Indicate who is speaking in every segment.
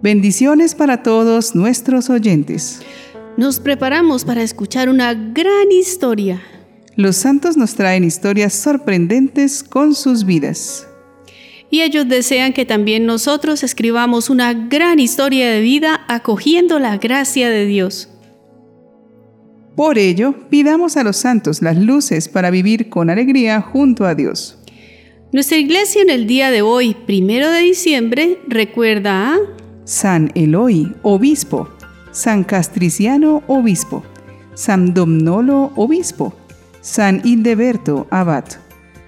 Speaker 1: Bendiciones para todos nuestros oyentes.
Speaker 2: Nos preparamos para escuchar una gran historia.
Speaker 1: Los santos nos traen historias sorprendentes con sus vidas.
Speaker 2: Y ellos desean que también nosotros escribamos una gran historia de vida acogiendo la gracia de Dios.
Speaker 1: Por ello, pidamos a los santos las luces para vivir con alegría junto a Dios.
Speaker 2: Nuestra iglesia en el día de hoy, primero de diciembre, recuerda a
Speaker 1: San Eloy, obispo, San Castriciano, obispo, San Domnolo, obispo, San Hildeberto, abad,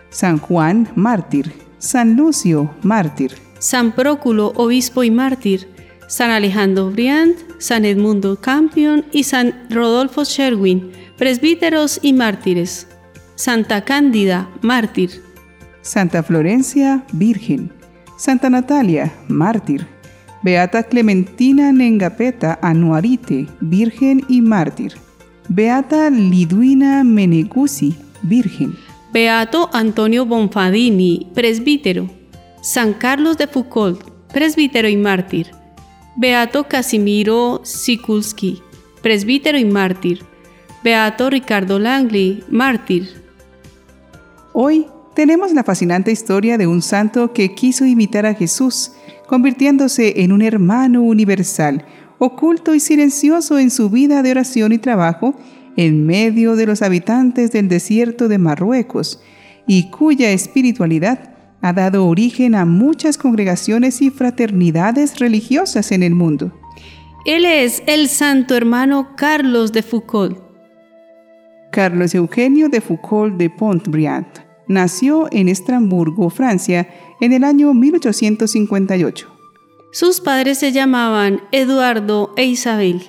Speaker 1: San Juan, mártir, San Lucio, mártir,
Speaker 2: San Próculo, obispo y mártir, San Alejandro Briand, San Edmundo Campion y San Rodolfo Sherwin, presbíteros y mártires, Santa Cándida, mártir,
Speaker 1: Santa Florencia, virgen, Santa Natalia, mártir, Beata Clementina Nengapeta Anuarite, Virgen y Mártir. Beata Liduina Menegusi, Virgen.
Speaker 2: Beato Antonio Bonfadini, presbítero. San Carlos de Foucault, presbítero y mártir. Beato Casimiro Sikulski, presbítero y mártir. Beato Ricardo Langley, mártir.
Speaker 1: Hoy tenemos la fascinante historia de un santo que quiso imitar a Jesús convirtiéndose en un hermano universal, oculto y silencioso en su vida de oración y trabajo en medio de los habitantes del desierto de Marruecos, y cuya espiritualidad ha dado origen a muchas congregaciones y fraternidades religiosas en el mundo.
Speaker 2: Él es el santo hermano Carlos de Foucault.
Speaker 1: Carlos Eugenio de Foucault de Pontbriand nació en Estrasburgo, Francia, en el año 1858.
Speaker 2: Sus padres se llamaban Eduardo e Isabel.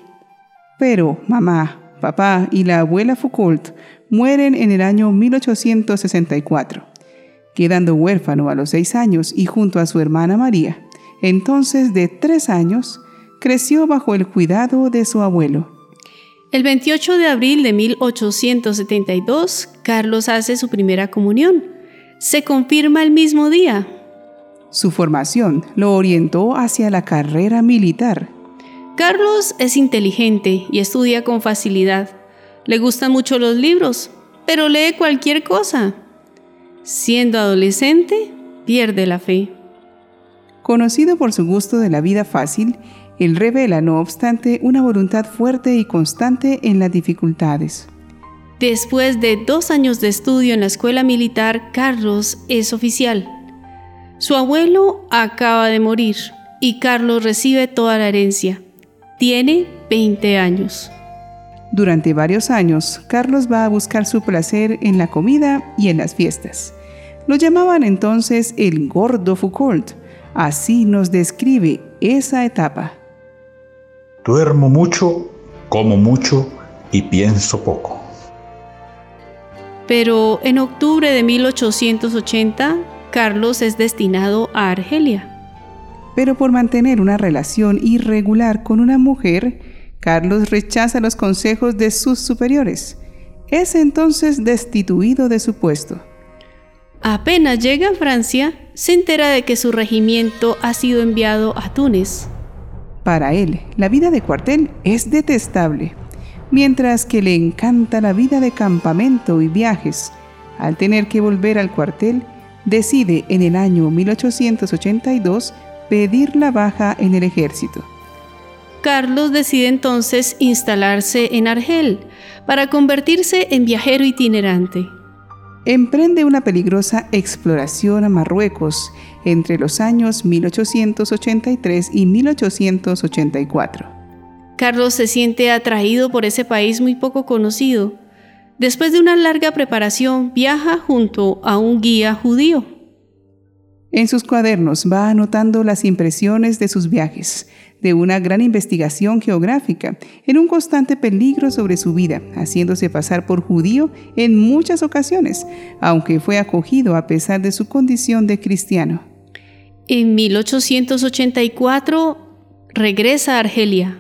Speaker 1: Pero mamá, papá y la abuela Foucault mueren en el año 1864, quedando huérfano a los seis años y junto a su hermana María. Entonces, de tres años, creció bajo el cuidado de su abuelo.
Speaker 2: El 28 de abril de 1872, Carlos hace su primera comunión. Se confirma el mismo día.
Speaker 1: Su formación lo orientó hacia la carrera militar.
Speaker 2: Carlos es inteligente y estudia con facilidad. Le gustan mucho los libros, pero lee cualquier cosa. Siendo adolescente, pierde la fe.
Speaker 1: Conocido por su gusto de la vida fácil, él revela, no obstante, una voluntad fuerte y constante en las dificultades.
Speaker 2: Después de dos años de estudio en la escuela militar, Carlos es oficial. Su abuelo acaba de morir y Carlos recibe toda la herencia. Tiene 20 años.
Speaker 1: Durante varios años, Carlos va a buscar su placer en la comida y en las fiestas. Lo llamaban entonces el gordo Foucault. Así nos describe esa etapa.
Speaker 3: Duermo mucho, como mucho y pienso poco.
Speaker 2: Pero en octubre de 1880, Carlos es destinado a Argelia.
Speaker 1: Pero por mantener una relación irregular con una mujer, Carlos rechaza los consejos de sus superiores. Es entonces destituido de su puesto.
Speaker 2: Apenas llega a Francia, se entera de que su regimiento ha sido enviado a Túnez.
Speaker 1: Para él, la vida de cuartel es detestable, mientras que le encanta la vida de campamento y viajes. Al tener que volver al cuartel, decide en el año 1882 pedir la baja en el ejército.
Speaker 2: Carlos decide entonces instalarse en Argel para convertirse en viajero itinerante
Speaker 1: emprende una peligrosa exploración a Marruecos entre los años 1883 y 1884.
Speaker 2: Carlos se siente atraído por ese país muy poco conocido. Después de una larga preparación, viaja junto a un guía judío.
Speaker 1: En sus cuadernos va anotando las impresiones de sus viajes, de una gran investigación geográfica, en un constante peligro sobre su vida, haciéndose pasar por judío en muchas ocasiones, aunque fue acogido a pesar de su condición de cristiano.
Speaker 2: En 1884 regresa a Argelia.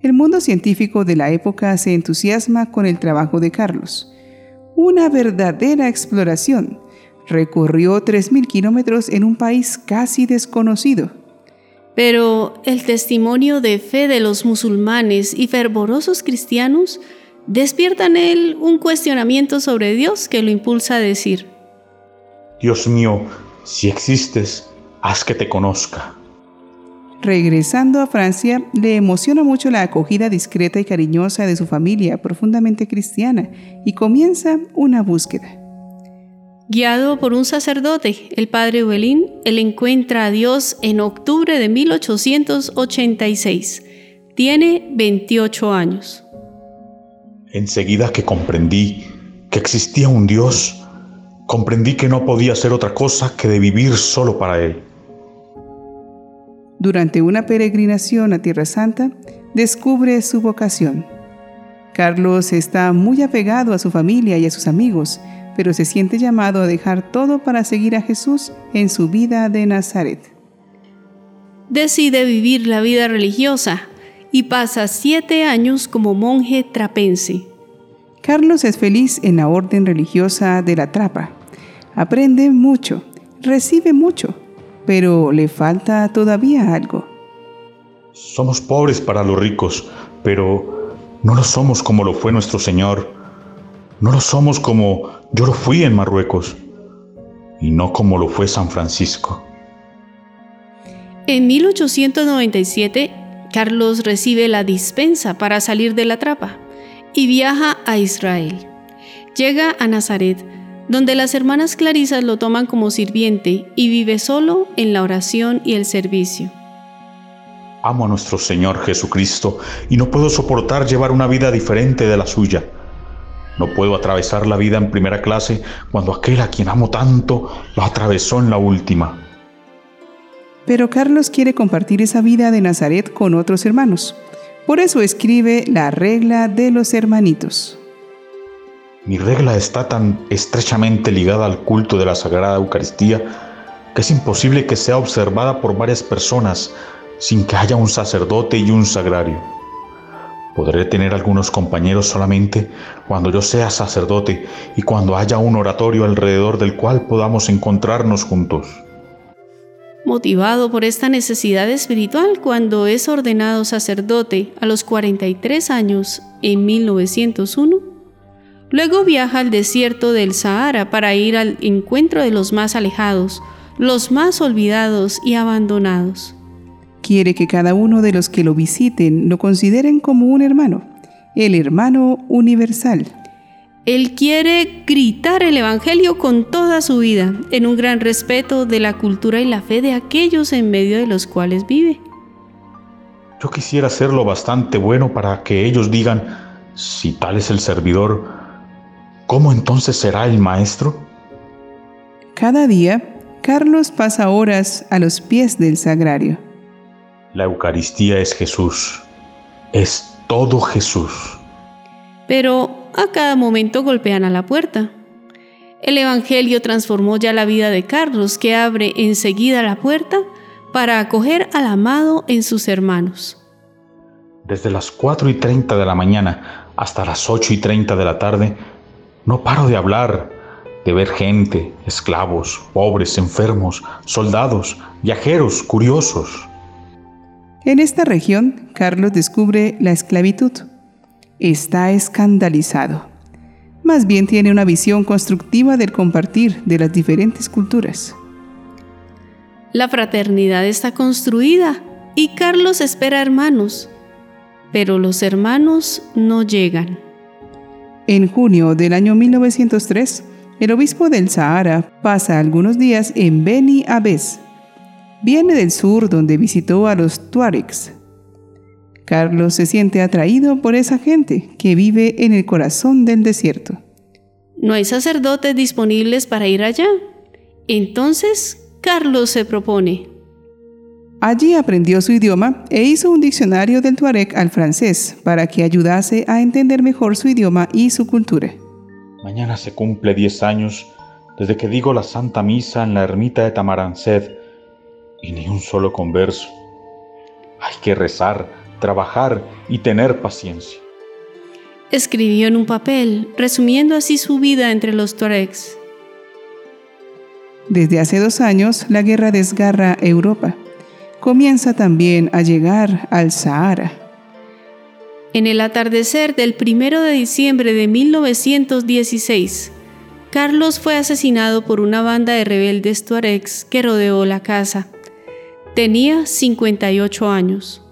Speaker 1: El mundo científico de la época se entusiasma con el trabajo de Carlos. Una verdadera exploración. Recorrió 3.000 kilómetros en un país casi desconocido
Speaker 2: Pero el testimonio de fe de los musulmanes y fervorosos cristianos despierta en él un cuestionamiento sobre Dios que lo impulsa a decir,
Speaker 3: Dios mío, si existes, haz que te conozca.
Speaker 1: Regresando a Francia, le emociona mucho la acogida discreta y cariñosa de su familia profundamente cristiana y comienza una búsqueda.
Speaker 2: Guiado por un sacerdote, el padre Uelín, él encuentra a Dios en octubre de 1886. Tiene 28 años.
Speaker 3: Enseguida que comprendí que existía un Dios, comprendí que no podía ser otra cosa que de vivir solo para Él.
Speaker 1: Durante una peregrinación a Tierra Santa, descubre su vocación. Carlos está muy apegado a su familia y a sus amigos, pero se siente llamado a dejar todo para seguir a Jesús en su vida de Nazaret.
Speaker 2: Decide vivir la vida religiosa y pasa siete años como monje trapense.
Speaker 1: Carlos es feliz en la orden religiosa de la trapa. Aprende mucho, recibe mucho, pero le falta todavía algo.
Speaker 3: Somos pobres para los ricos, pero no lo somos como lo fue nuestro Señor. No lo somos como yo lo fui en Marruecos y no como lo fue San Francisco.
Speaker 2: En 1897, Carlos recibe la dispensa para salir de la trapa y viaja a Israel. Llega a Nazaret, donde las hermanas Clarisas lo toman como sirviente y vive solo en la oración y el servicio.
Speaker 3: Amo a nuestro Señor Jesucristo y no puedo soportar llevar una vida diferente de la suya. No puedo atravesar la vida en primera clase cuando aquel a quien amo tanto lo atravesó en la última.
Speaker 1: Pero Carlos quiere compartir esa vida de Nazaret con otros hermanos. Por eso escribe la regla de los hermanitos.
Speaker 3: Mi regla está tan estrechamente ligada al culto de la Sagrada Eucaristía que es imposible que sea observada por varias personas sin que haya un sacerdote y un sagrario. Podré tener algunos compañeros solamente cuando yo sea sacerdote y cuando haya un oratorio alrededor del cual podamos encontrarnos juntos.
Speaker 2: Motivado por esta necesidad espiritual, cuando es ordenado sacerdote a los 43 años en 1901, luego viaja al desierto del Sahara para ir al encuentro de los más alejados, los más olvidados y abandonados.
Speaker 1: Quiere que cada uno de los que lo visiten lo consideren como un hermano, el hermano universal.
Speaker 2: Él quiere gritar el Evangelio con toda su vida, en un gran respeto de la cultura y la fe de aquellos en medio de los cuales vive.
Speaker 3: Yo quisiera hacerlo bastante bueno para que ellos digan, si tal es el servidor, ¿cómo entonces será el maestro?
Speaker 1: Cada día, Carlos pasa horas a los pies del sagrario.
Speaker 3: La Eucaristía es Jesús, es todo Jesús.
Speaker 2: Pero a cada momento golpean a la puerta. El Evangelio transformó ya la vida de Carlos, que abre enseguida la puerta para acoger al amado en sus hermanos.
Speaker 3: Desde las 4 y 30 de la mañana hasta las 8 y 30 de la tarde, no paro de hablar, de ver gente, esclavos, pobres, enfermos, soldados, viajeros, curiosos.
Speaker 1: En esta región, Carlos descubre la esclavitud está escandalizado. Más bien tiene una visión constructiva del compartir de las diferentes culturas.
Speaker 2: La fraternidad está construida y Carlos espera hermanos, pero los hermanos no llegan.
Speaker 1: En junio del año 1903, el obispo del Sahara pasa algunos días en Beni Abbes. Viene del sur donde visitó a los Tuaregs, Carlos se siente atraído por esa gente que vive en el corazón del desierto.
Speaker 2: No hay sacerdotes disponibles para ir allá. Entonces, Carlos se propone.
Speaker 1: Allí aprendió su idioma e hizo un diccionario del tuareg al francés para que ayudase a entender mejor su idioma y su cultura.
Speaker 3: Mañana se cumple 10 años desde que digo la Santa Misa en la ermita de Tamaranced y ni un solo converso. Hay que rezar trabajar y tener paciencia.
Speaker 2: Escribió en un papel, resumiendo así su vida entre los Tuaregs.
Speaker 1: Desde hace dos años, la guerra desgarra Europa. comienza también a llegar al Sahara.
Speaker 2: En el atardecer del 1 de diciembre de 1916, Carlos fue asesinado por una banda de rebeldes tuaregs que rodeó la casa. Tenía 58 años.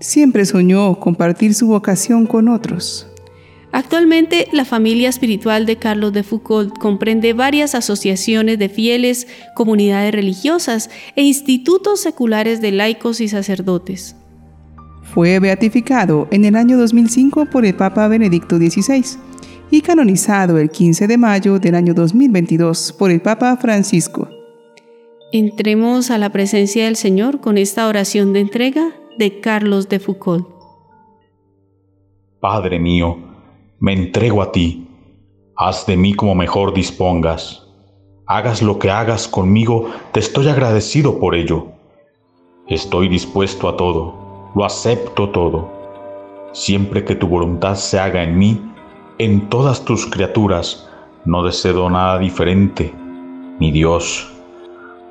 Speaker 1: Siempre soñó compartir su vocación con otros.
Speaker 2: Actualmente, la familia espiritual de Carlos de Foucault comprende varias asociaciones de fieles, comunidades religiosas e institutos seculares de laicos y sacerdotes.
Speaker 1: Fue beatificado en el año 2005 por el Papa Benedicto XVI y canonizado el 15 de mayo del año 2022 por el Papa Francisco.
Speaker 2: Entremos a la presencia del Señor con esta oración de entrega de Carlos de Foucault.
Speaker 3: Padre mío, me entrego a ti, haz de mí como mejor dispongas. Hagas lo que hagas conmigo, te estoy agradecido por ello. Estoy dispuesto a todo, lo acepto todo. Siempre que tu voluntad se haga en mí, en todas tus criaturas, no deseo nada diferente, mi Dios.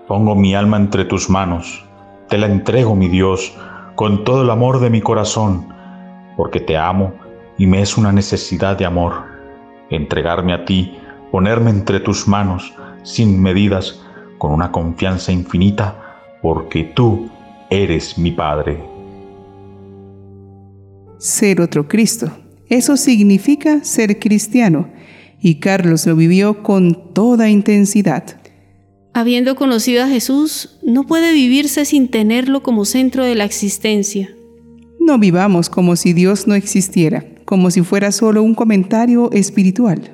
Speaker 3: Pongo mi alma entre tus manos, te la entrego, mi Dios, con todo el amor de mi corazón, porque te amo y me es una necesidad de amor. Entregarme a ti, ponerme entre tus manos, sin medidas, con una confianza infinita, porque tú eres mi Padre.
Speaker 1: Ser otro Cristo. Eso significa ser cristiano, y Carlos lo vivió con toda intensidad.
Speaker 2: Habiendo conocido a Jesús, no puede vivirse sin tenerlo como centro de la existencia.
Speaker 1: No vivamos como si Dios no existiera como si fuera solo un comentario espiritual.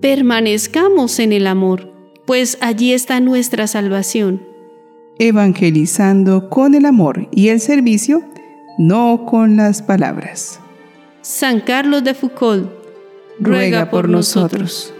Speaker 2: Permanezcamos en el amor, pues allí está nuestra salvación.
Speaker 1: Evangelizando con el amor y el servicio, no con las palabras.
Speaker 2: San Carlos de Foucault, ruega, por, nosotros.